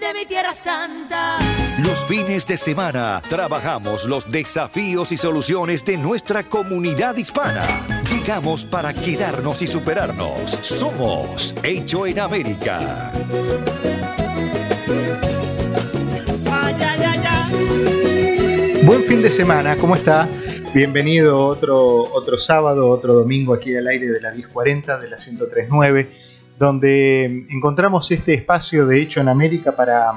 de mi tierra santa. Los fines de semana trabajamos los desafíos y soluciones de nuestra comunidad hispana. Llegamos para quedarnos y superarnos. Somos Hecho en América. Buen fin de semana, ¿cómo está? Bienvenido otro, otro sábado, otro domingo aquí al aire de las 10.40 de la 103.9, donde encontramos este espacio de hecho en América para,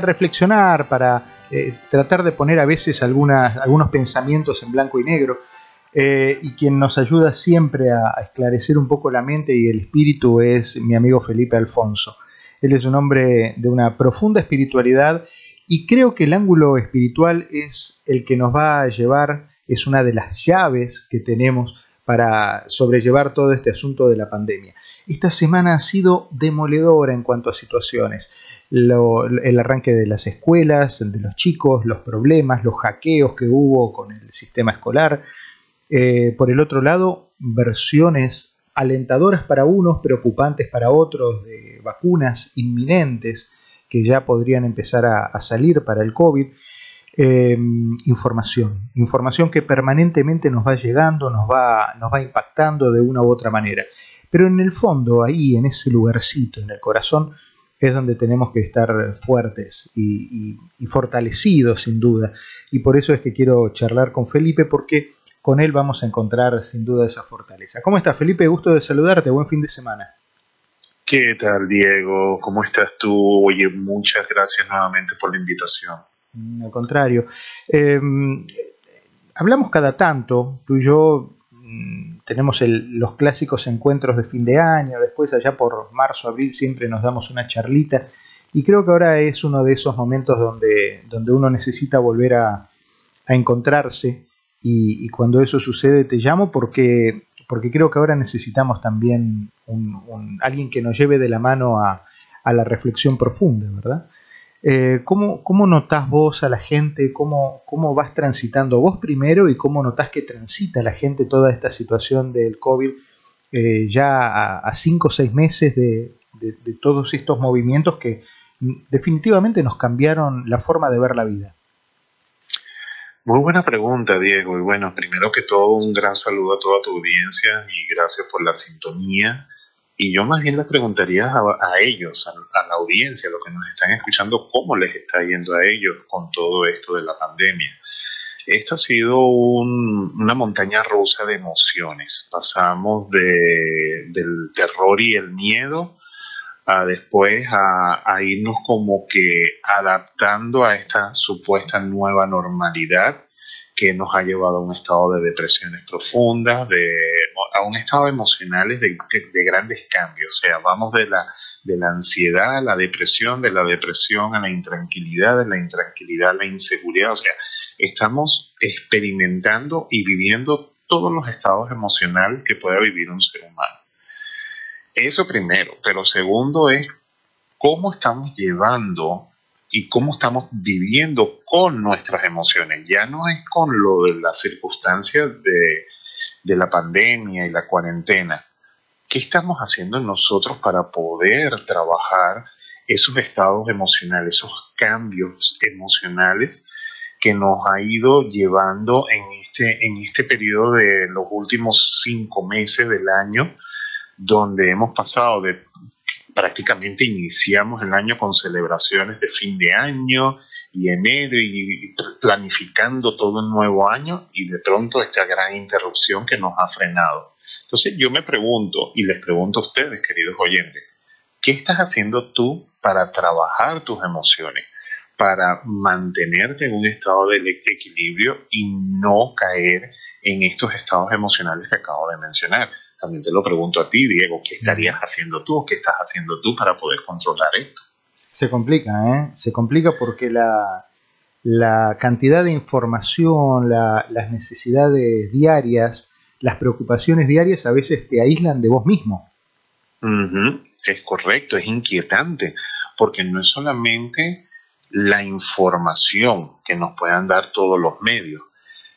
reflexionar, para eh, tratar de poner a veces algunos pensamientos en blanco y negro. Eh, y quien nos ayuda siempre a, a, esclarecer un poco la mente y el espíritu es mi amigo Felipe Alfonso. Él es un hombre de una profunda espiritualidad y creo que el ángulo espiritual es el que nos va a llevar, es una de las llaves que tenemos para sobrellevar todo este asunto de la pandemia. Esta semana ha sido demoledora en cuanto a situaciones. El arranque de las escuelas, de los chicos, los problemas, los hackeos que hubo con el sistema escolar. Eh, por el otro lado, versiones alentadoras para unos, preocupantes para otros, de vacunas inminentes que ya podrían empezar a, salir para el COVID. Eh, información, información que permanentemente nos va llegando, nos va, nos va impactando de una u otra manera. Pero en el fondo, ahí, en ese lugarcito, en el corazón, es donde tenemos que estar fuertes y, y, y fortalecidos, sin duda. Y por eso es que quiero charlar con Felipe, porque con él vamos a encontrar sin duda esa fortaleza. ¿Cómo estás, Felipe? Gusto de saludarte. Buen fin de semana. ¿Qué tal, Diego? ¿Cómo estás tú? Oye, muchas gracias nuevamente por la invitación. Mm, al contrario. Eh, hablamos cada tanto, tú y yo tenemos el, los clásicos encuentros de fin de año, después allá por marzo, abril siempre nos damos una charlita y creo que ahora es uno de esos momentos donde, donde uno necesita volver a, encontrarse y, cuando eso sucede te llamo porque, porque creo que ahora necesitamos también un, alguien que nos lleve de la mano a la reflexión profunda, ¿verdad? Eh, ¿cómo, ¿Cómo notás vos a la gente? ¿Cómo, ¿Cómo vas transitando vos primero y cómo notás que transita la gente toda esta situación del COVID eh, ya a, cinco o seis meses de, de, de todos estos movimientos que definitivamente nos cambiaron la forma de ver la vida? Muy buena pregunta, Diego. Y bueno, primero que todo, un gran saludo a toda tu audiencia y gracias por la sintonía. Y yo más bien les preguntaría a, a ellos, a, la audiencia, a los que nos están escuchando, cómo les está yendo a ellos con todo esto de la pandemia. Esto ha sido un, una montaña rusa de emociones. Pasamos de, del terror y el miedo a después a, a irnos como que adaptando a esta supuesta nueva normalidad que nos ha llevado a un estado de depresiones profundas, de, a un estado emocionales de, de, de, grandes cambios. O sea, vamos de la, de la ansiedad a la depresión, de la depresión a la intranquilidad, de la intranquilidad a la inseguridad. O sea, estamos experimentando y viviendo todos los estados emocionales que pueda vivir un ser humano. Eso primero, pero segundo es cómo estamos llevando y cómo estamos viviendo con nuestras emociones. Ya no es con lo de las circunstancias de, de la pandemia y la cuarentena. ¿Qué estamos haciendo nosotros para poder trabajar esos estados emocionales, esos cambios emocionales que nos ha ido llevando en este, en este periodo de los últimos cinco meses del año, donde hemos pasado de prácticamente iniciamos el año con celebraciones de fin de año y enero y planificando todo un nuevo año y de pronto esta gran interrupción que nos ha frenado. Entonces yo me pregunto y les pregunto a ustedes, queridos oyentes, ¿qué estás haciendo tú para trabajar tus emociones? para mantenerte en un estado de equilibrio y no caer en estos estados emocionales que acabo de mencionar. También te lo pregunto a ti, Diego, ¿qué estarías haciendo tú? ¿Qué estás haciendo tú para poder controlar esto? Se complica, ¿eh? Se complica porque la, la cantidad de información, las necesidades diarias, las preocupaciones diarias a veces te aíslan de vos mismo. Es correcto, es inquietante, porque no es solamente la información que nos puedan dar todos los medios,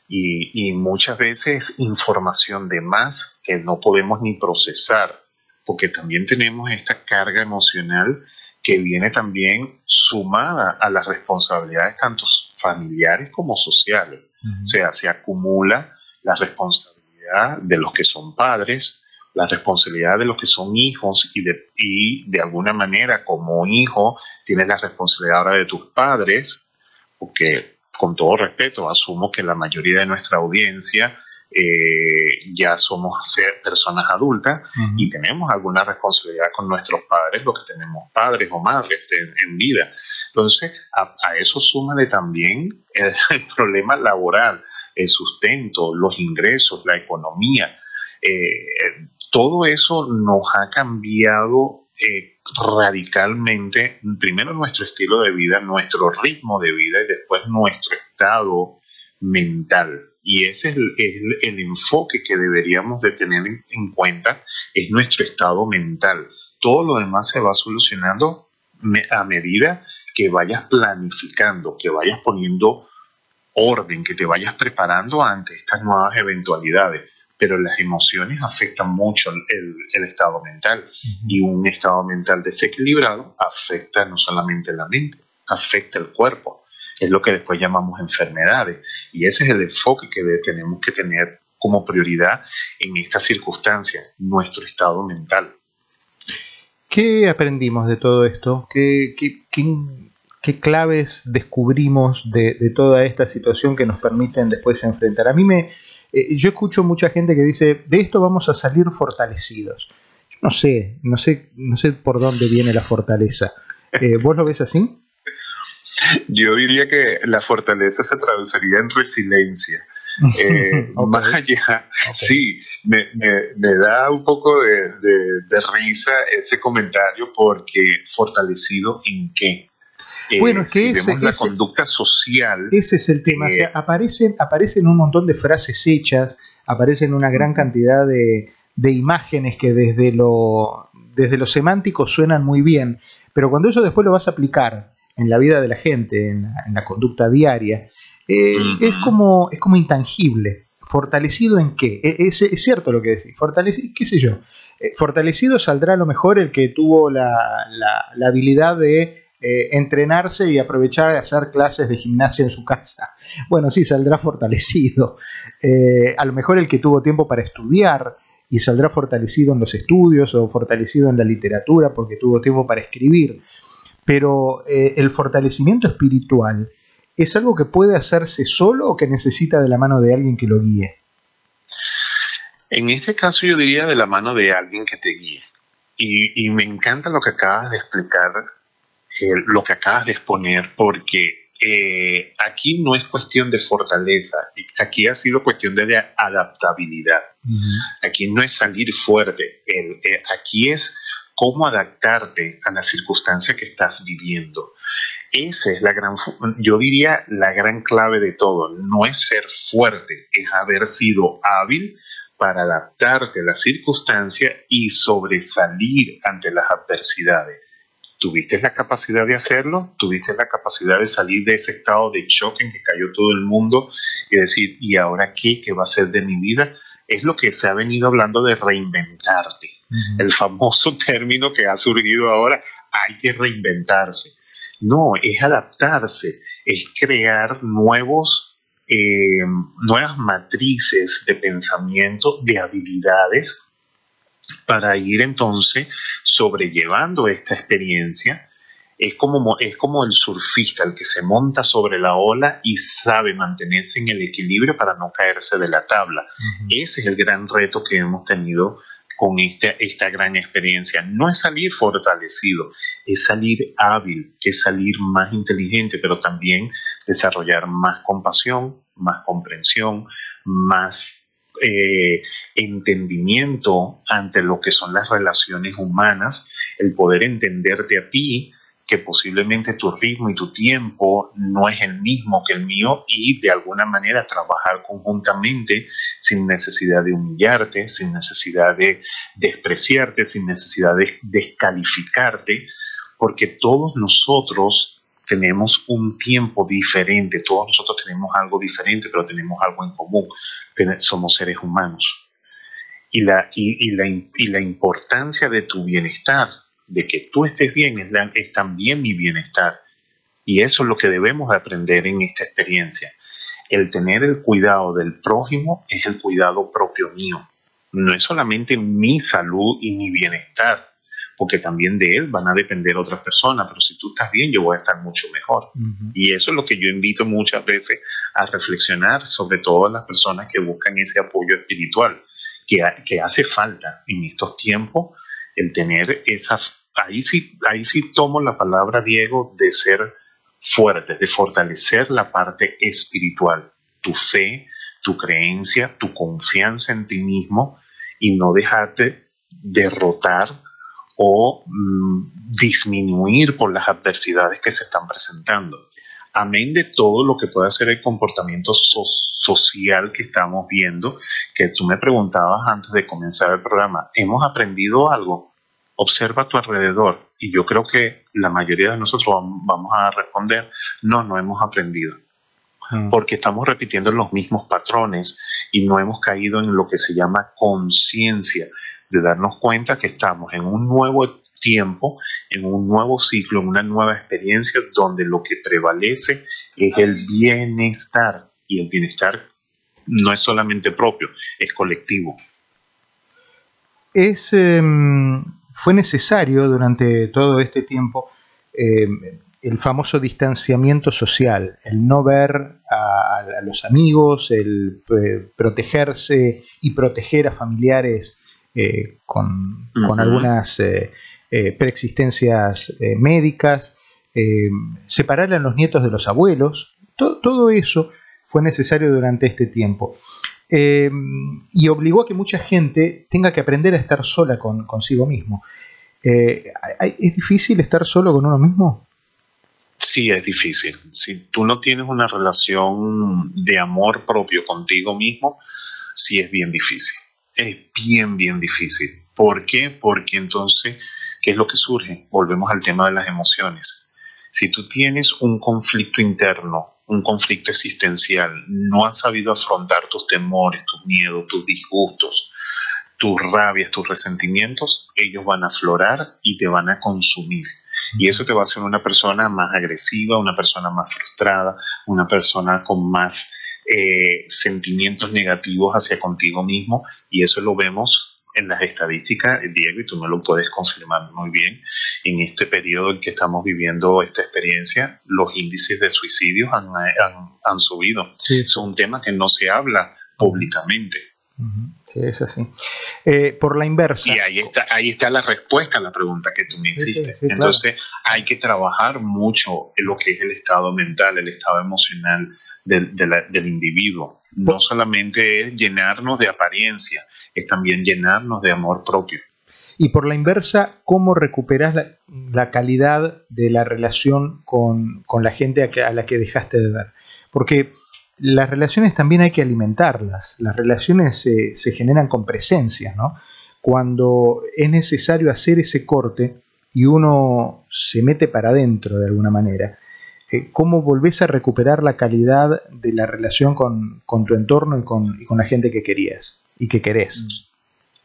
y, muchas veces información de más que no podemos ni procesar, porque también tenemos esta carga emocional que viene también sumada a las responsabilidades tanto familiares como sociales. O sea, se acumula la responsabilidad de los que son padres, la responsabilidad de los que son hijos y de, y de alguna manera como hijo tienes la responsabilidad ahora de tus padres, porque con todo respeto, asumo que la mayoría de nuestra audiencia eh, ya somos personas adultas y tenemos alguna responsabilidad con nuestros padres, lo que tenemos padres o madres en, vida. Entonces, a, eso súmale también el, problema laboral, el sustento, los ingresos, la economía. Eh, todo eso nos ha cambiado eh, radicalmente, primero nuestro estilo de vida, nuestro ritmo de vida y después nuestro estado mental. Y ese es el, enfoque que deberíamos de tener en, cuenta, es nuestro estado mental. Todo lo demás se va solucionando a medida que vayas planificando, que vayas poniendo orden, que te vayas preparando ante estas nuevas eventualidades pero las emociones afectan mucho el, estado mental y un estado mental desequilibrado afecta no solamente la mente, afecta el cuerpo. Es lo que después llamamos enfermedades y ese es el enfoque que tenemos que tener como prioridad en estas circunstancias, nuestro estado mental. ¿Qué aprendimos de todo esto? ¿Qué, qué, claves descubrimos de, de, toda esta situación que nos permiten después enfrentar? A mí me, eh, yo escucho mucha gente que dice, de esto vamos a salir fortalecidos. Yo no sé, no sé, no sé por dónde viene la fortaleza. Eh, ¿Vos lo ves así? Yo diría que la fortaleza se traduciría en resiliencia. Eh, más allá, sí, me, da un poco de, risa ese comentario porque fortalecido en qué? Bueno, es que ese, la conducta social. Ese es el tema. Eh, aparecen, aparecen un montón de frases hechas, aparecen una gran cantidad de, imágenes que desde lo, desde lo semántico suenan muy bien, pero cuando eso después lo vas a aplicar en la vida de la gente, en la, conducta diaria, eh, es, como, es como intangible. ¿Fortalecido en qué? E, es, es cierto lo que decís. Fortalecido, qué sé yo. Eh, fortalecido saldrá a lo mejor el que tuvo la, la habilidad de eh, entrenarse y aprovechar y hacer clases de gimnasia en su casa. Bueno, sí, saldrá fortalecido. A lo mejor el que tuvo tiempo para estudiar y saldrá fortalecido en los estudios o fortalecido en la literatura porque tuvo tiempo para escribir. Pero eh, el fortalecimiento espiritual es algo que puede hacerse solo o que necesita de la mano de alguien que lo guíe. En este caso yo diría de la mano de alguien que te guíe. Y, y me encanta lo que acabas de explicar lo que acabas de exponer, porque eh, aquí no es cuestión de fortaleza, aquí ha sido cuestión de adaptabilidad. Aquí no es salir fuerte, eh, aquí es cómo adaptarte a la circunstancia que estás viviendo. Esa es la gran, yo diría, la gran clave de todo. No es ser fuerte, es haber sido hábil para adaptarte a la circunstancia y sobresalir ante las adversidades tuviste la capacidad de hacerlo, tuviste la capacidad de salir de ese estado de shock en que cayó todo el mundo y decir, ¿y ahora qué? ¿Qué va a ser de mi vida? Es lo que se ha venido hablando de reinventarte. El famoso término que ha surgido ahora, hay que reinventarse. No, es adaptarse, es crear nuevos, eh, nuevas matrices de pensamiento, de habilidades para ir entonces sobrellevando esta experiencia. Es como, es como el surfista, el que se monta sobre la ola y sabe mantenerse en el equilibrio para no caerse de la tabla. Ese es el gran reto que hemos tenido con esta, esta gran experiencia. No es salir fortalecido, es salir hábil, es salir más inteligente, pero también desarrollar más compasión, más comprensión, más eh, entendimiento ante lo que son las relaciones humanas, el poder entenderte a ti, que posiblemente tu ritmo y tu tiempo no es el mismo que el mío y de alguna manera trabajar conjuntamente sin necesidad de humillarte, sin necesidad de despreciarte, sin necesidad de descalificarte, porque todos nosotros tenemos un tiempo diferente, todos nosotros tenemos algo diferente, pero tenemos algo en común, somos seres humanos. Y la, y, la, y la importancia de tu bienestar de que tú estés bien es, también mi bienestar. Y eso es lo que debemos de aprender en esta experiencia. El tener el cuidado del prójimo es el cuidado propio mío. No es solamente mi salud y mi bienestar, porque también de él van a depender otras personas, pero si tú estás bien, yo voy a estar mucho mejor. Y eso es lo que yo invito muchas veces a reflexionar sobre todas las personas que buscan ese apoyo espiritual, que, que hace falta en estos tiempos el tener esa ahí sí, ahí sí tomo la palabra, Diego, de ser fuerte, de fortalecer la parte espiritual, tu fe, tu creencia, tu confianza en ti mismo y no dejarte derrotar o mm, disminuir por las adversidades que se están presentando. Amén de todo lo que pueda ser el comportamiento social que estamos viendo, que tú me preguntabas antes de comenzar el programa, ¿hemos aprendido algo? observa a tu alrededor y yo creo que la mayoría de nosotros vamos a responder, no, no hemos aprendido, porque estamos repitiendo los mismos patrones y no hemos caído en lo que se llama conciencia, de darnos cuenta que estamos en un nuevo tiempo, en un nuevo ciclo, en una nueva experiencia donde lo que prevalece es el bienestar y el bienestar no es solamente propio, es colectivo. Es em, fue necesario durante todo este tiempo eh, el famoso distanciamiento social, el no ver a, los amigos, el eh, protegerse y proteger a familiares eh, con, algunas preexistencias médicas, separar a los nietos de los abuelos, todo eso fue necesario durante este tiempo. Em, y obligó a que mucha gente tenga que aprender a estar sola con, consigo mismo. Eh, ¿Es difícil estar solo con uno mismo? Sí, es difícil. Si tú no tienes una relación de amor propio contigo mismo, sí es bien difícil. Es bien, bien difícil. ¿Por qué? Porque entonces, ¿qué es lo que surge? Volvemos al tema de las emociones. Si tú tienes un conflicto interno un conflicto existencial, no has sabido afrontar tus temores, tus miedos, tus disgustos, tus rabias, tus resentimientos, ellos van a aflorar y te van a consumir. Y eso te va a hacer una persona más agresiva, una persona más frustrada, una persona con más eh, sentimientos negativos hacia contigo mismo. Y eso lo vemos en las estadísticas, Diego, y tú me lo puedes confirmar muy bien, en este periodo en que estamos viviendo esta experiencia, los índices de suicidios han, han, subido. Es un tema que no se habla públicamente. Sí, es así. Eh, por la inversa. Y ahí está, ahí está la respuesta a la pregunta que tú me hiciste. Entonces, hay que trabajar mucho en lo que es el estado mental, el estado emocional del, del individuo. No solamente es llenarnos de apariencia, es también llenarnos de amor propio. Y por la inversa, ¿cómo recuperas la, calidad de la relación con, la gente a, la que dejaste de ver? Porque las relaciones también hay que alimentarlas, las relaciones se, generan con presencia, ¿no? Cuando es necesario hacer ese corte y uno se mete para adentro de alguna manera, eh, ¿cómo volvés a recuperar la calidad de la relación con, tu entorno y con, y con la gente que querías? y que querés.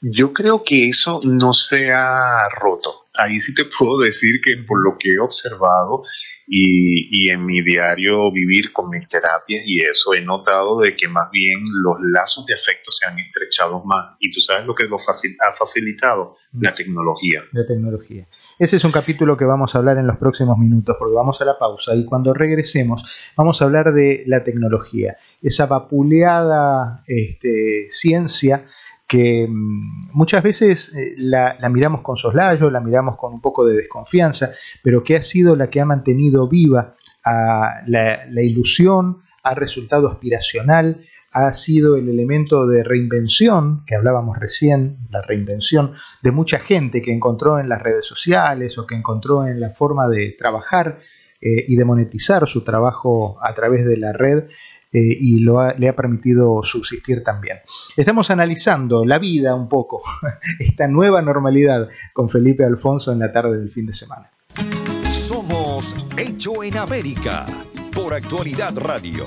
Yo creo que eso no se ha roto. Ahí sí te puedo decir que por lo que he observado y, en mi diario vivir con mis terapias y eso, he notado de que más bien los lazos de afecto se han estrechado más. Y tú sabes lo que lo ha facilitado, mm. la tecnología. La tecnología. Ese es un capítulo que vamos a hablar en los próximos minutos, porque vamos a la pausa y cuando regresemos vamos a hablar de la tecnología, esa vapuleada este, ciencia que mm, muchas veces eh, la, miramos con soslayo, la miramos con un poco de desconfianza, pero que ha sido la que ha mantenido viva la, ilusión, ha resultado aspiracional, ha sido el elemento de reinvención, que hablábamos recién, la reinvención de mucha gente que encontró en las redes sociales o que encontró en la forma de trabajar eh, y de monetizar su trabajo a través de la red eh, y lo le ha permitido subsistir también. Estamos analizando la vida un poco, esta nueva normalidad con Felipe Alfonso en la tarde del fin de semana. Somos Hecho en América por Actualidad Radio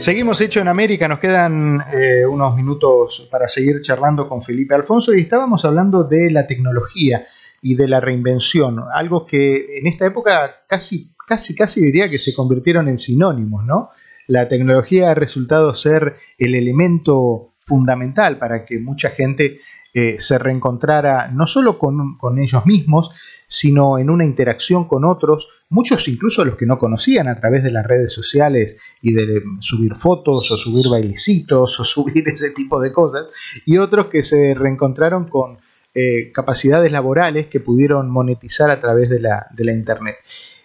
Seguimos hecho en América, nos quedan eh, unos minutos para seguir charlando con Felipe Alfonso y estábamos hablando de la tecnología y de la reinvención, algo que en esta época casi, casi, casi diría que se convirtieron en sinónimos, ¿no? La tecnología ha resultado ser el elemento fundamental para que mucha gente eh, se reencontrara no solo con, con ellos mismos, sino en una interacción con otros, muchos incluso los que no conocían a través de las redes sociales y de subir fotos o subir bailecitos o subir ese tipo de cosas, y otros que se reencontraron con eh, capacidades laborales que pudieron monetizar a través de la, de la Internet.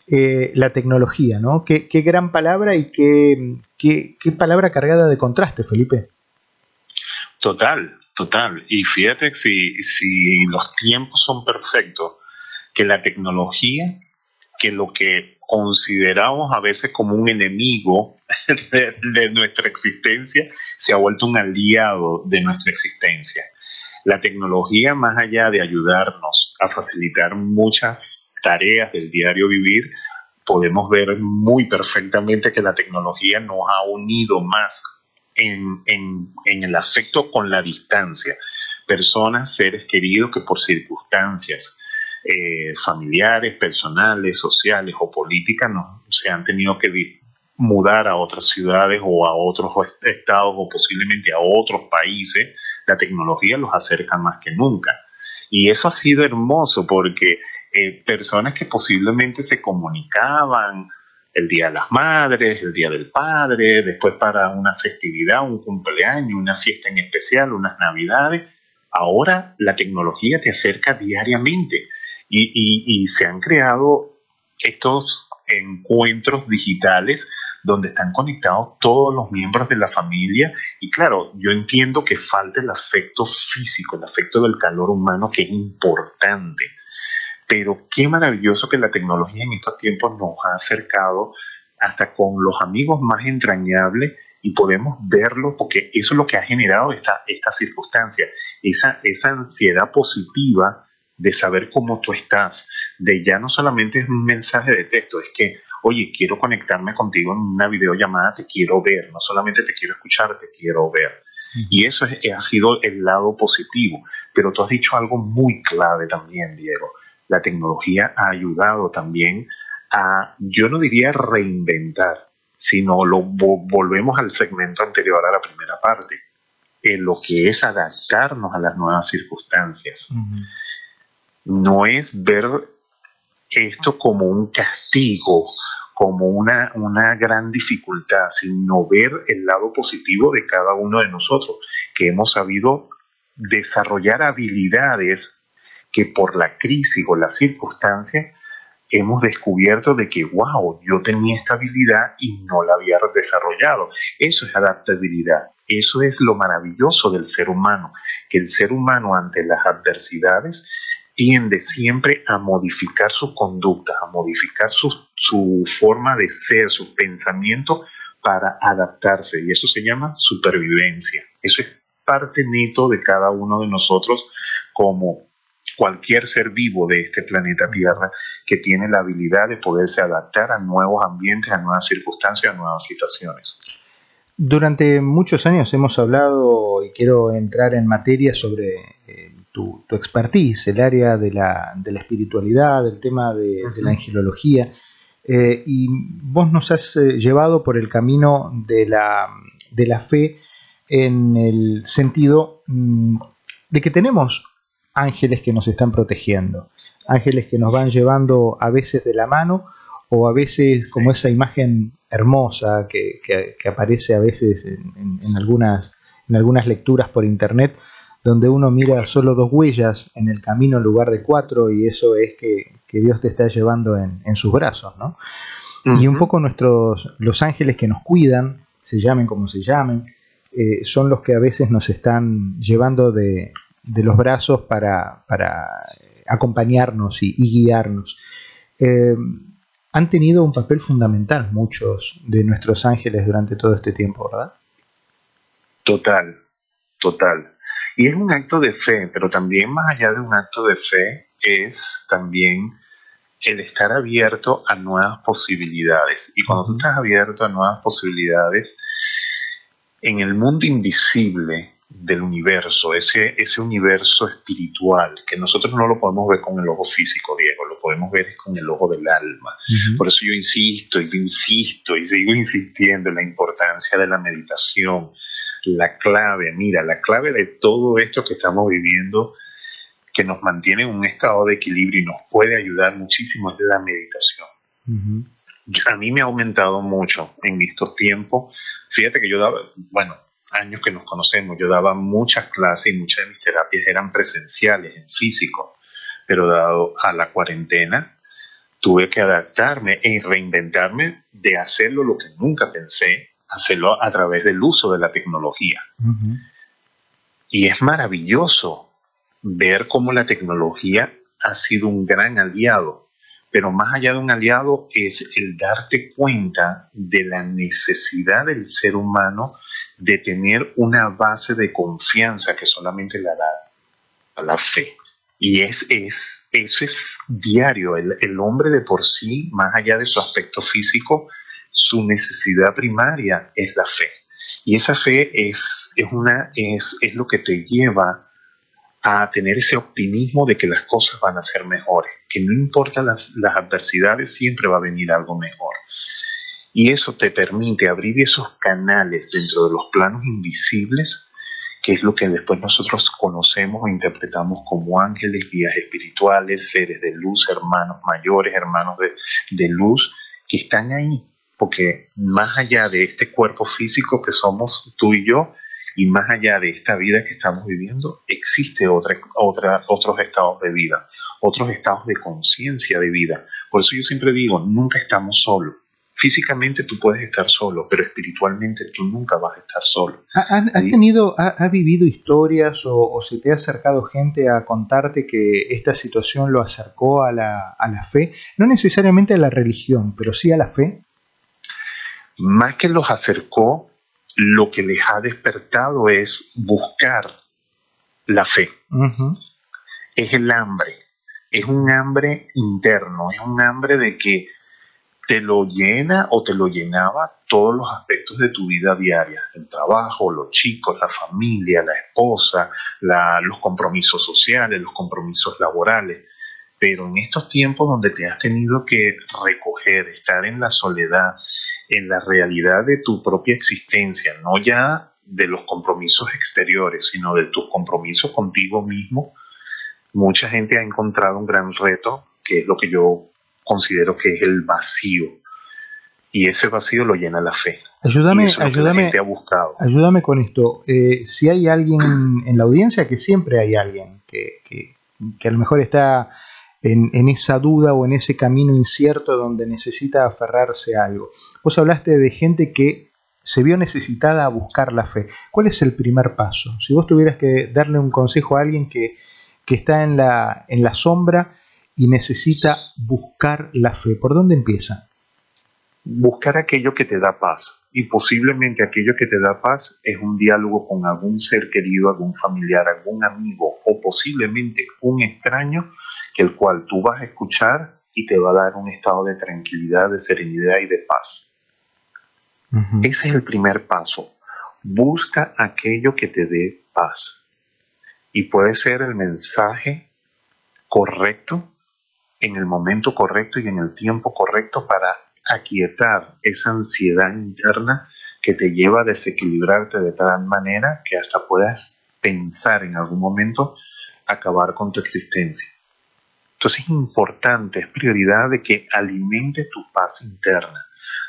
Eh, la tecnología, ¿no? Qué, gran palabra y qué, qué, qué palabra cargada de contraste, Felipe. Total, total. Y fíjate, si, si los tiempos son perfectos, que la tecnología, que lo que consideramos a veces como un enemigo de, nuestra existencia, se ha vuelto un aliado de nuestra existencia. La tecnología, más allá de ayudarnos a facilitar muchas tareas del diario vivir, podemos ver muy perfectamente que la tecnología nos ha unido más en, en, el afecto con la distancia. Personas, seres queridos que por circunstancias, eh, familiares, personales, sociales o políticas no, se han tenido que mudar a otras ciudades o a otros estados o posiblemente a otros países, la tecnología los acerca más que nunca. Y eso ha sido hermoso porque eh, personas que posiblemente se comunicaban el Día de las Madres, el Día del Padre, después para una festividad, un cumpleaños, una fiesta en especial, unas Navidades, ahora la tecnología te acerca diariamente y, se han creado estos encuentros digitales donde están conectados todos los miembros de la familia. Y claro, yo entiendo que falta el afecto físico, el afecto del calor humano, que es importante. Pero qué maravilloso que la tecnología en estos tiempos nos ha acercado hasta con los amigos más entrañables y podemos verlo porque eso es lo que ha generado esta, esta circunstancia, esa, esa ansiedad positiva de saber cómo tú estás, de ya no solamente es un mensaje de texto, es que, oye, quiero conectarme contigo en una videollamada, te quiero ver, no solamente te quiero escuchar, te quiero ver. Y eso ha sido el lado positivo. Pero tú has dicho algo muy clave también, Diego. La tecnología ha ayudado también a, yo no diría reinventar, sino lo volvemos al segmento anterior a la primera parte, en lo que es adaptarnos a las nuevas circunstancias no es ver esto como un castigo, como una, una gran dificultad, sino ver el lado positivo de cada uno de nosotros, que hemos sabido desarrollar habilidades que por la crisis o la circunstancia hemos descubierto de que, wow, yo tenía esta habilidad y no la había desarrollado. Eso es adaptabilidad. Eso es lo maravilloso del ser humano, que el ser humano ante las adversidades tiende siempre a modificar sus conductas, a modificar su, su forma de ser, sus pensamientos para adaptarse. Y eso se llama supervivencia. Eso es parte neto de cada uno de nosotros como cualquier ser vivo de este planeta Tierra que tiene la habilidad de poderse adaptar a nuevos ambientes, a nuevas circunstancias, a nuevas situaciones. Durante muchos años hemos hablado, y quiero entrar en materia sobre eh, tu, expertise, el área de la, de la espiritualidad, el tema de, la angelología, eh, y vos nos has eh, llevado por el camino de la, de la fe en el sentido mm, de que tenemos ángeles que nos están protegiendo. ángeles que nos van llevando a veces de la mano o a veces como esa imagen hermosa que, aparece a veces en, algunas, en algunas lecturas por internet, donde uno mira solo dos huellas en el camino en lugar de cuatro y eso es que, Dios te está llevando en, sus brazos, ¿no? Y un poco nuestros, los ángeles que nos cuidan, se llamen como se llamen, eh, son los que a veces nos están llevando de, los brazos para, acompañarnos y, guiarnos. Eh, han tenido un papel fundamental muchos de nuestros ángeles durante todo este tiempo, ¿verdad? Total, total. Y es un acto de fe, pero también más allá de un acto de fe es también el estar abierto a nuevas posibilidades. Y cuando tú estás abierto a nuevas posibilidades, en el mundo invisible del universo, ese, ese universo espiritual, que nosotros no lo podemos ver con el ojo físico, Diego, lo podemos ver con el ojo del alma. Por eso yo insisto y insisto y sigo insistiendo en la importancia de la meditación. La clave, mira, la clave de todo esto que estamos viviendo, que nos mantiene en un estado de equilibrio y nos puede ayudar muchísimo, es la meditación. A mí me ha aumentado mucho en estos tiempos. Fíjate que yo daba, bueno, años que nos conocemos, yo daba muchas clases y muchas de mis terapias eran presenciales, en físico, pero dado a la cuarentena, tuve que adaptarme y reinventarme de hacerlo lo que nunca pensé, hacerlo a través del uso de la tecnología. Y es maravilloso ver cómo la tecnología ha sido un gran aliado, pero más allá de un aliado es el darte cuenta de la necesidad del ser humano de tener una base de confianza que solamente la da la fe. Y es, es, eso es diario. El, hombre de por sí, más allá de su aspecto físico, su necesidad primaria es la fe. Y esa fe es, es, una, es, es lo que te lleva a tener ese optimismo de que las cosas van a ser mejores, que no importa las, las adversidades, siempre va a venir algo mejor. Y eso te permite abrir esos canales dentro de los planos invisibles, que es lo que después nosotros conocemos o interpretamos como ángeles, guías espirituales, seres de luz, hermanos mayores, hermanos de, de luz, que están ahí. Porque más allá de este cuerpo físico que somos tú y yo, y más allá de esta vida que estamos viviendo, existe otra, otra, otros estados de vida, otros estados de conciencia de vida. Por eso yo siempre digo, nunca estamos solos. Físicamente tú puedes estar solo, pero espiritualmente tú nunca vas a estar solo. ¿Has tenido, ha, vivido historias o, se te ha acercado gente a contarte que esta situación lo acercó a la, a la fe? No necesariamente a la religión, pero sí a la fe. Más que los acercó, lo que les ha despertado es buscar la fe. Es el hambre, es un hambre interno, es un hambre de que te lo llena o te lo llenaba todos los aspectos de tu vida diaria, el trabajo, los chicos, la familia, la esposa, los compromisos sociales, los compromisos laborales. Pero en estos tiempos donde te has tenido que recoger, estar en la soledad, en la realidad de tu propia existencia, no ya de los compromisos exteriores, sino de tus compromisos contigo mismo, mucha gente ha encontrado un gran reto, que es lo que yo considero que es el vacío. Y ese vacío lo llena la fe. Ayúdame, ayúdame, ayúdame con esto. Eh, si hay alguien en la audiencia, que siempre hay alguien que, que, a lo mejor está en, esa duda o en ese camino incierto donde necesita aferrarse a algo. Vos hablaste de gente que se vio necesitada a buscar la fe. ¿Cuál es el primer paso? Si vos tuvieras que darle un consejo a alguien que, que está en la, en la sombra y necesita buscar la fe. ¿Por dónde empieza? Buscar aquello que te da paz. Y posiblemente aquello que te da paz es un diálogo con algún ser querido, algún familiar, algún amigo o posiblemente un extraño el cual tú vas a escuchar y te va a dar un estado de tranquilidad, de serenidad y de paz. Ese es el primer paso. Busca aquello que te dé paz. Y puede ser el mensaje correcto en el momento correcto y en el tiempo correcto para aquietar esa ansiedad interna que te lleva a desequilibrarte de tal manera que hasta puedas pensar en algún momento acabar con tu existencia. Entonces es importante, es prioridad de que alimentes tu paz interna,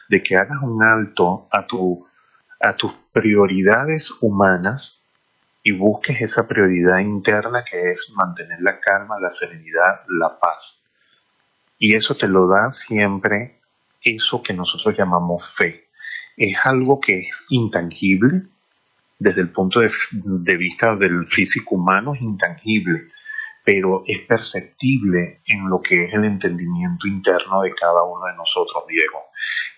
de que hagas un alto a, tu, a tus prioridades humanas y busques esa prioridad interna que es mantener la calma, la serenidad, la paz. Y eso te lo da siempre eso que nosotros llamamos fe. Es algo que es intangible, desde el punto de, de, vista del físico humano es intangible, pero es perceptible en lo que es el entendimiento interno de cada uno de nosotros, Diego.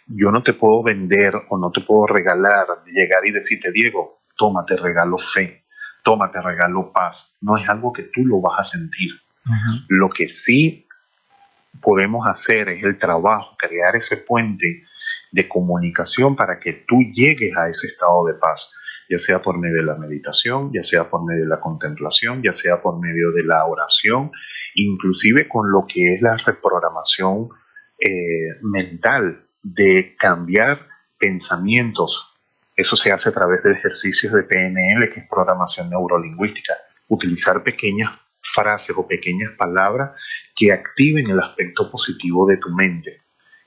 Yo no te puedo vender o no te puedo regalar, llegar y decirte, Diego, toma, te regalo fe, toma, te regalo paz. No es algo que tú lo vas a sentir. Lo que sí podemos hacer es el trabajo, crear ese puente de comunicación para que tú llegues a ese estado de paz ya sea por medio de la meditación, ya sea por medio de la contemplación, ya sea por medio de la oración, inclusive con lo que es la reprogramación eh, mental, de cambiar pensamientos. Eso se hace a través de ejercicios de PNL, que es programación neurolingüística. Utilizar pequeñas frases o pequeñas palabras que activen el aspecto positivo de tu mente.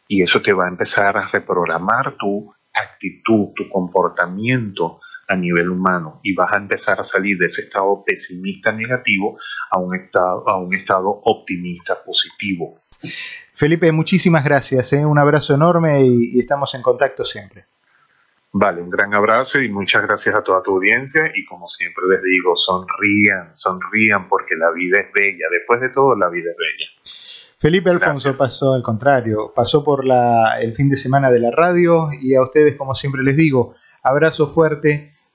Y eso te va a empezar a reprogramar tu actitud, tu comportamiento a nivel humano y vas a empezar a salir de ese estado pesimista negativo a un estado, a un estado optimista positivo. Felipe, muchísimas gracias, ¿eh? un abrazo enorme y, estamos en contacto siempre. Vale, un gran abrazo y muchas gracias a toda tu audiencia y como siempre les digo, sonrían, sonrían porque la vida es bella, después de todo la vida es bella. Felipe Alfonso pasó al contrario, pasó por la, el fin de semana de la radio y a ustedes como siempre les digo, abrazo fuerte